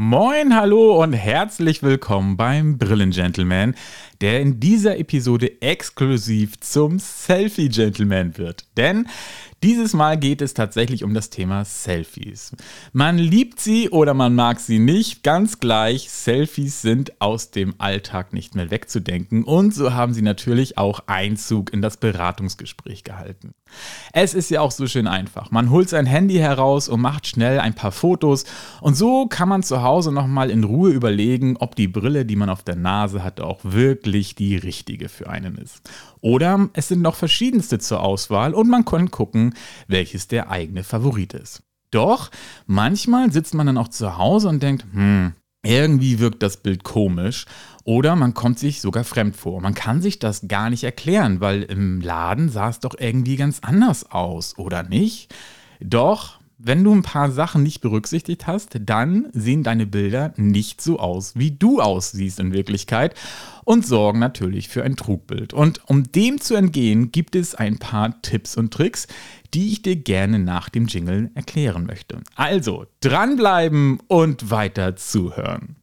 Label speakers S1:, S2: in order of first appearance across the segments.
S1: Moin, hallo und herzlich willkommen beim Brillen-Gentleman, der in dieser Episode exklusiv zum Selfie-Gentleman wird. Denn dieses Mal geht es tatsächlich um das Thema Selfies. Man liebt sie oder man mag sie nicht, ganz gleich, Selfies sind aus dem Alltag nicht mehr wegzudenken und so haben sie natürlich auch Einzug in das Beratungsgespräch gehalten. Es ist ja auch so schön einfach. Man holt sein Handy heraus und macht schnell ein paar Fotos und so kann man zu Hause nochmal in Ruhe überlegen, ob die Brille, die man auf der Nase hat, auch wirklich die richtige für einen ist. Oder es sind noch verschiedenste zur Auswahl und man kann gucken, welches der eigene Favorit ist. Doch manchmal sitzt man dann auch zu Hause und denkt, hm, irgendwie wirkt das Bild komisch oder man kommt sich sogar fremd vor. Man kann sich das gar nicht erklären, weil im Laden sah es doch irgendwie ganz anders aus, oder nicht? Doch wenn du ein paar Sachen nicht berücksichtigt hast, dann sehen deine Bilder nicht so aus, wie du aussiehst in Wirklichkeit und sorgen natürlich für ein Trugbild. Und um dem zu entgehen, gibt es ein paar Tipps und Tricks, die ich dir gerne nach dem Jingle erklären möchte. Also dranbleiben und weiter zuhören.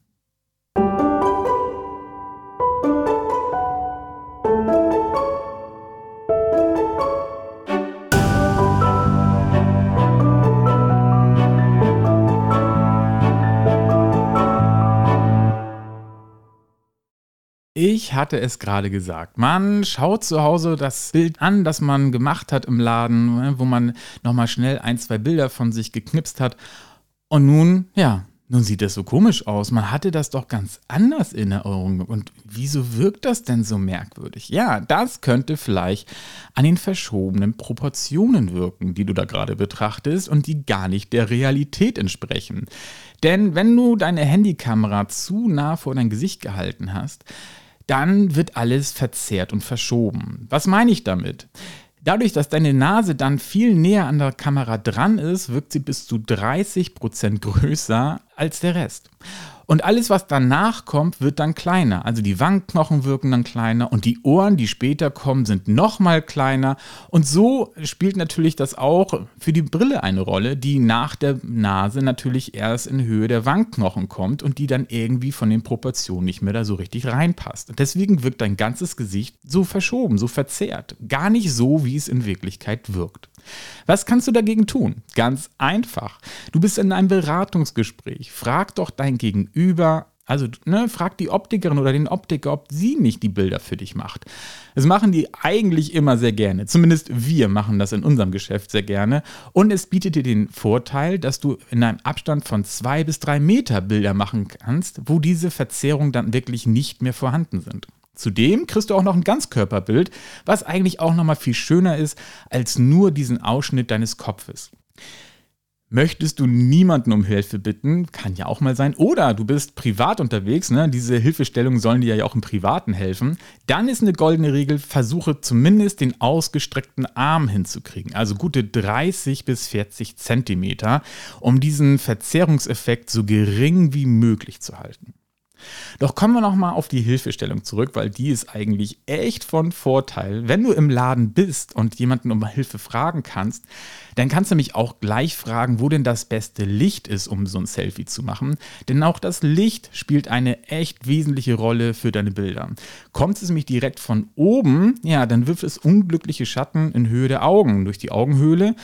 S1: Ich hatte es gerade gesagt. Man schaut zu Hause das Bild an, das man gemacht hat im Laden, ne, wo man nochmal schnell ein, zwei Bilder von sich geknipst hat. Und nun, ja, nun sieht das so komisch aus. Man hatte das doch ganz anders in Erinnerung. Und wieso wirkt das denn so merkwürdig? Ja, das könnte vielleicht an den verschobenen Proportionen wirken, die du da gerade betrachtest und die gar nicht der Realität entsprechen. Denn wenn du deine Handykamera zu nah vor dein Gesicht gehalten hast, dann wird alles verzerrt und verschoben. Was meine ich damit? Dadurch, dass deine Nase dann viel näher an der Kamera dran ist, wirkt sie bis zu 30% größer als der Rest. Und alles, was danach kommt, wird dann kleiner. Also die Wangenknochen wirken dann kleiner und die Ohren, die später kommen, sind nochmal kleiner. Und so spielt natürlich das auch für die Brille eine Rolle, die nach der Nase natürlich erst in Höhe der Wangenknochen kommt und die dann irgendwie von den Proportionen nicht mehr da so richtig reinpasst. Und deswegen wirkt dein ganzes Gesicht so verschoben, so verzerrt. Gar nicht so, wie es in Wirklichkeit wirkt. Was kannst du dagegen tun? Ganz einfach. Du bist in einem Beratungsgespräch. Frag doch dein Gegenüber, also ne, frag die Optikerin oder den Optiker, ob sie nicht die Bilder für dich macht. Das machen die eigentlich immer sehr gerne. Zumindest wir machen das in unserem Geschäft sehr gerne. Und es bietet dir den Vorteil, dass du in einem Abstand von zwei bis drei Meter Bilder machen kannst, wo diese Verzerrungen dann wirklich nicht mehr vorhanden sind. Zudem kriegst du auch noch ein Ganzkörperbild, was eigentlich auch noch mal viel schöner ist als nur diesen Ausschnitt deines Kopfes. Möchtest du niemanden um Hilfe bitten, kann ja auch mal sein, oder du bist privat unterwegs, ne? diese Hilfestellungen sollen dir ja auch im Privaten helfen, dann ist eine goldene Regel, versuche zumindest den ausgestreckten Arm hinzukriegen, also gute 30 bis 40 Zentimeter, um diesen Verzerrungseffekt so gering wie möglich zu halten. Doch kommen wir nochmal auf die Hilfestellung zurück, weil die ist eigentlich echt von Vorteil. Wenn du im Laden bist und jemanden um Hilfe fragen kannst, dann kannst du mich auch gleich fragen, wo denn das beste Licht ist, um so ein Selfie zu machen. Denn auch das Licht spielt eine echt wesentliche Rolle für deine Bilder. Kommt es nämlich direkt von oben, ja, dann wirft es unglückliche Schatten in Höhe der Augen durch die Augenhöhle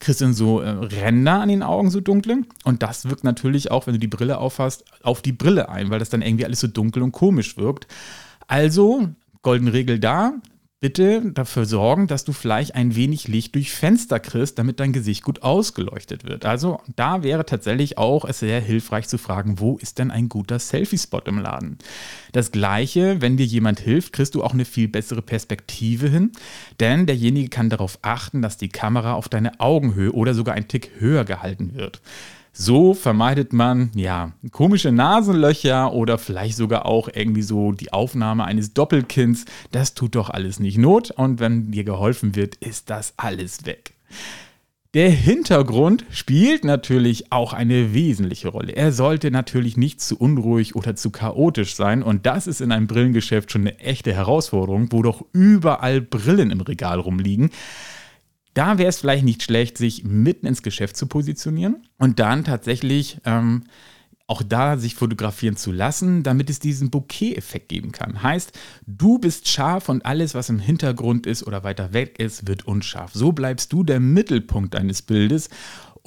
S1: kriegst dann so äh, Ränder an den Augen, so dunkle. Und das wirkt natürlich auch, wenn du die Brille aufhast, auf die Brille ein, weil das dann irgendwie alles so dunkel und komisch wirkt. Also, goldene Regel da, bitte dafür sorgen, dass du vielleicht ein wenig Licht durch Fenster kriegst, damit dein Gesicht gut ausgeleuchtet wird. Also da wäre tatsächlich auch es sehr hilfreich zu fragen, wo ist denn ein guter Selfie-Spot im Laden? Das gleiche, wenn dir jemand hilft, kriegst du auch eine viel bessere Perspektive hin, denn derjenige kann darauf achten, dass die Kamera auf deine Augenhöhe oder sogar ein Tick höher gehalten wird. So vermeidet man ja komische Nasenlöcher oder vielleicht sogar auch irgendwie so die Aufnahme eines Doppelkinds. Das tut doch alles nicht Not und wenn dir geholfen wird, ist das alles weg. Der Hintergrund spielt natürlich auch eine wesentliche Rolle. Er sollte natürlich nicht zu unruhig oder zu chaotisch sein und das ist in einem Brillengeschäft schon eine echte Herausforderung, wo doch überall Brillen im Regal rumliegen. Da wäre es vielleicht nicht schlecht, sich mitten ins Geschäft zu positionieren und dann tatsächlich ähm, auch da sich fotografieren zu lassen, damit es diesen Bouquet-Effekt geben kann. Heißt, du bist scharf und alles, was im Hintergrund ist oder weiter weg ist, wird unscharf. So bleibst du der Mittelpunkt deines Bildes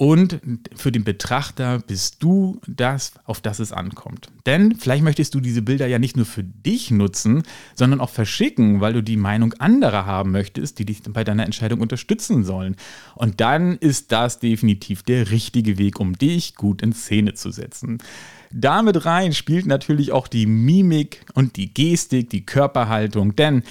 S1: und für den Betrachter bist du das, auf das es ankommt. Denn vielleicht möchtest du diese Bilder ja nicht nur für dich nutzen, sondern auch verschicken, weil du die Meinung anderer haben möchtest, die dich bei deiner Entscheidung unterstützen sollen. Und dann ist das definitiv der richtige Weg, um dich gut in Szene zu setzen. Damit rein spielt natürlich auch die Mimik und die Gestik, die Körperhaltung, denn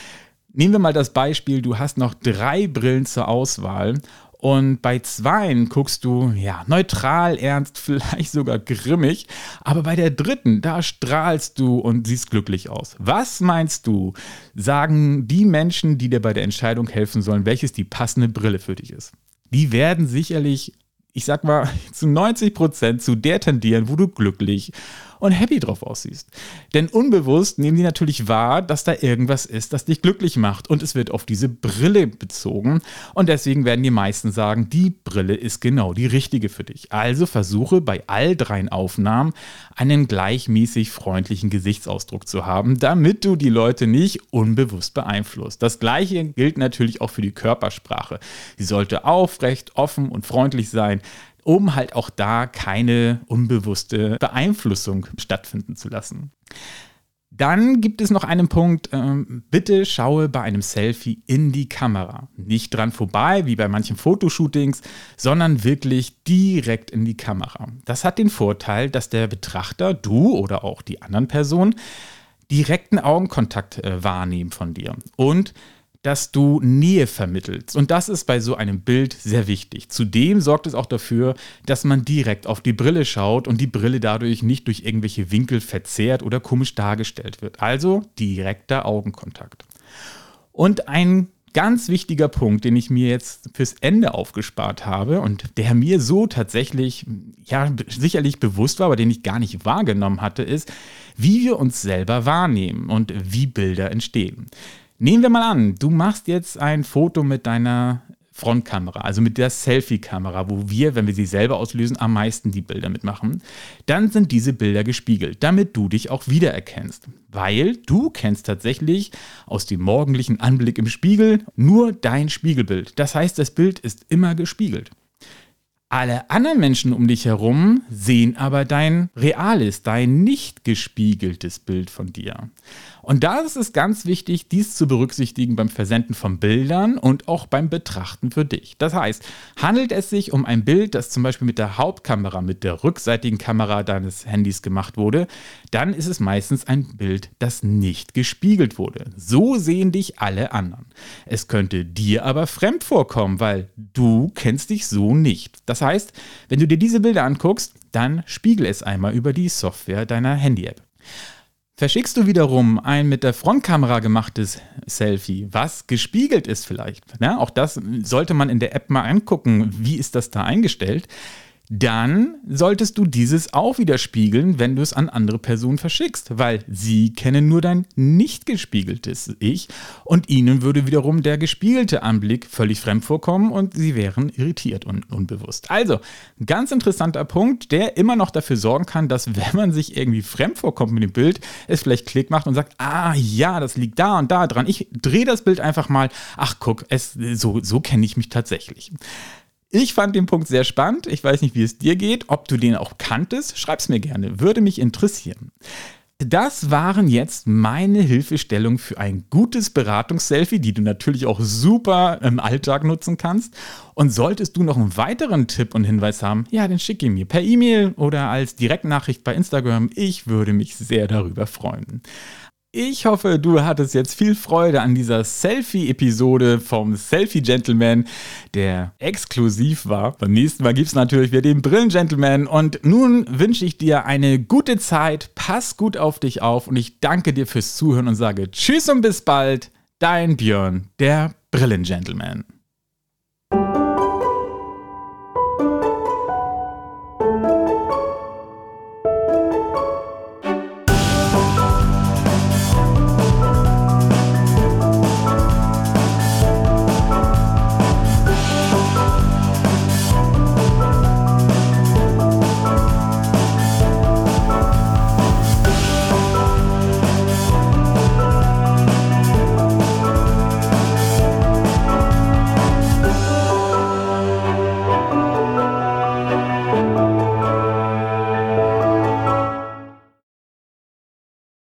S1: Nehmen wir mal das Beispiel, du hast noch drei Brillen zur Auswahl und bei zweien guckst du, ja, neutral, ernst, vielleicht sogar grimmig. Aber bei der dritten, da strahlst du und siehst glücklich aus. Was meinst du, sagen die Menschen, die dir bei der Entscheidung helfen sollen, welches die passende Brille für dich ist? Die werden sicherlich ich sag mal, zu 90 Prozent zu der tendieren, wo du glücklich und happy drauf aussiehst. Denn unbewusst nehmen die natürlich wahr, dass da irgendwas ist, das dich glücklich macht und es wird auf diese Brille bezogen und deswegen werden die meisten sagen, die Brille ist genau die richtige für dich. Also versuche bei all dreien Aufnahmen einen gleichmäßig freundlichen Gesichtsausdruck zu haben, damit du die Leute nicht unbewusst beeinflusst. Das gleiche gilt natürlich auch für die Körpersprache. Sie sollte aufrecht, offen und freundlich sein um halt auch da keine unbewusste Beeinflussung stattfinden zu lassen. Dann gibt es noch einen Punkt, ähm, bitte schaue bei einem Selfie in die Kamera. Nicht dran vorbei, wie bei manchen Fotoshootings, sondern wirklich direkt in die Kamera. Das hat den Vorteil, dass der Betrachter, du oder auch die anderen Personen, direkten Augenkontakt äh, wahrnehmen von dir. Und dass du Nähe vermittelst. Und das ist bei so einem Bild sehr wichtig. Zudem sorgt es auch dafür, dass man direkt auf die Brille schaut und die Brille dadurch nicht durch irgendwelche Winkel verzerrt oder komisch dargestellt wird. Also direkter Augenkontakt. Und ein ganz wichtiger Punkt, den ich mir jetzt fürs Ende aufgespart habe und der mir so tatsächlich, ja, sicherlich bewusst war, aber den ich gar nicht wahrgenommen hatte, ist, wie wir uns selber wahrnehmen und wie Bilder entstehen. Nehmen wir mal an, du machst jetzt ein Foto mit deiner Frontkamera, also mit der Selfie-Kamera, wo wir, wenn wir sie selber auslösen, am meisten die Bilder mitmachen, dann sind diese Bilder gespiegelt, damit du dich auch wiedererkennst. Weil du kennst tatsächlich aus dem morgendlichen Anblick im Spiegel nur dein Spiegelbild. Das heißt, das Bild ist immer gespiegelt. Alle anderen Menschen um dich herum sehen aber dein reales, dein nicht gespiegeltes Bild von dir. Und da ist es ganz wichtig, dies zu berücksichtigen beim Versenden von Bildern und auch beim Betrachten für dich. Das heißt, handelt es sich um ein Bild, das zum Beispiel mit der Hauptkamera, mit der rückseitigen Kamera deines Handys gemacht wurde, dann ist es meistens ein Bild, das nicht gespiegelt wurde. So sehen dich alle anderen. Es könnte dir aber fremd vorkommen, weil du kennst dich so nicht. Das heißt, wenn du dir diese Bilder anguckst, dann spiegel es einmal über die Software deiner Handy-App. Verschickst du wiederum ein mit der Frontkamera gemachtes Selfie, was gespiegelt ist vielleicht, ja, auch das sollte man in der App mal angucken, wie ist das da eingestellt, dann solltest du dieses auch wieder spiegeln, wenn du es an andere Personen verschickst, weil sie kennen nur dein nicht gespiegeltes Ich und ihnen würde wiederum der gespiegelte Anblick völlig fremd vorkommen und sie wären irritiert und unbewusst. Also, ganz interessanter Punkt, der immer noch dafür sorgen kann, dass wenn man sich irgendwie fremd vorkommt mit dem Bild, es vielleicht Klick macht und sagt, ah ja, das liegt da und da dran. Ich drehe das Bild einfach mal. Ach guck, es, so, so kenne ich mich tatsächlich. Ich fand den Punkt sehr spannend. Ich weiß nicht, wie es dir geht. Ob du den auch kanntest, schreib's mir gerne. Würde mich interessieren. Das waren jetzt meine Hilfestellungen für ein gutes Beratungsselfie, die du natürlich auch super im Alltag nutzen kannst. Und solltest du noch einen weiteren Tipp und Hinweis haben, ja, dann schicke ihn mir per E-Mail oder als Direktnachricht bei Instagram. Ich würde mich sehr darüber freuen. Ich hoffe, du hattest jetzt viel Freude an dieser Selfie-Episode vom Selfie Gentleman, der exklusiv war. Beim nächsten Mal gibt es natürlich wieder den Brillen Gentleman. Und nun wünsche ich dir eine gute Zeit. Pass gut auf dich auf und ich danke dir fürs Zuhören und sage Tschüss und bis bald. Dein Björn, der Brillen Gentleman.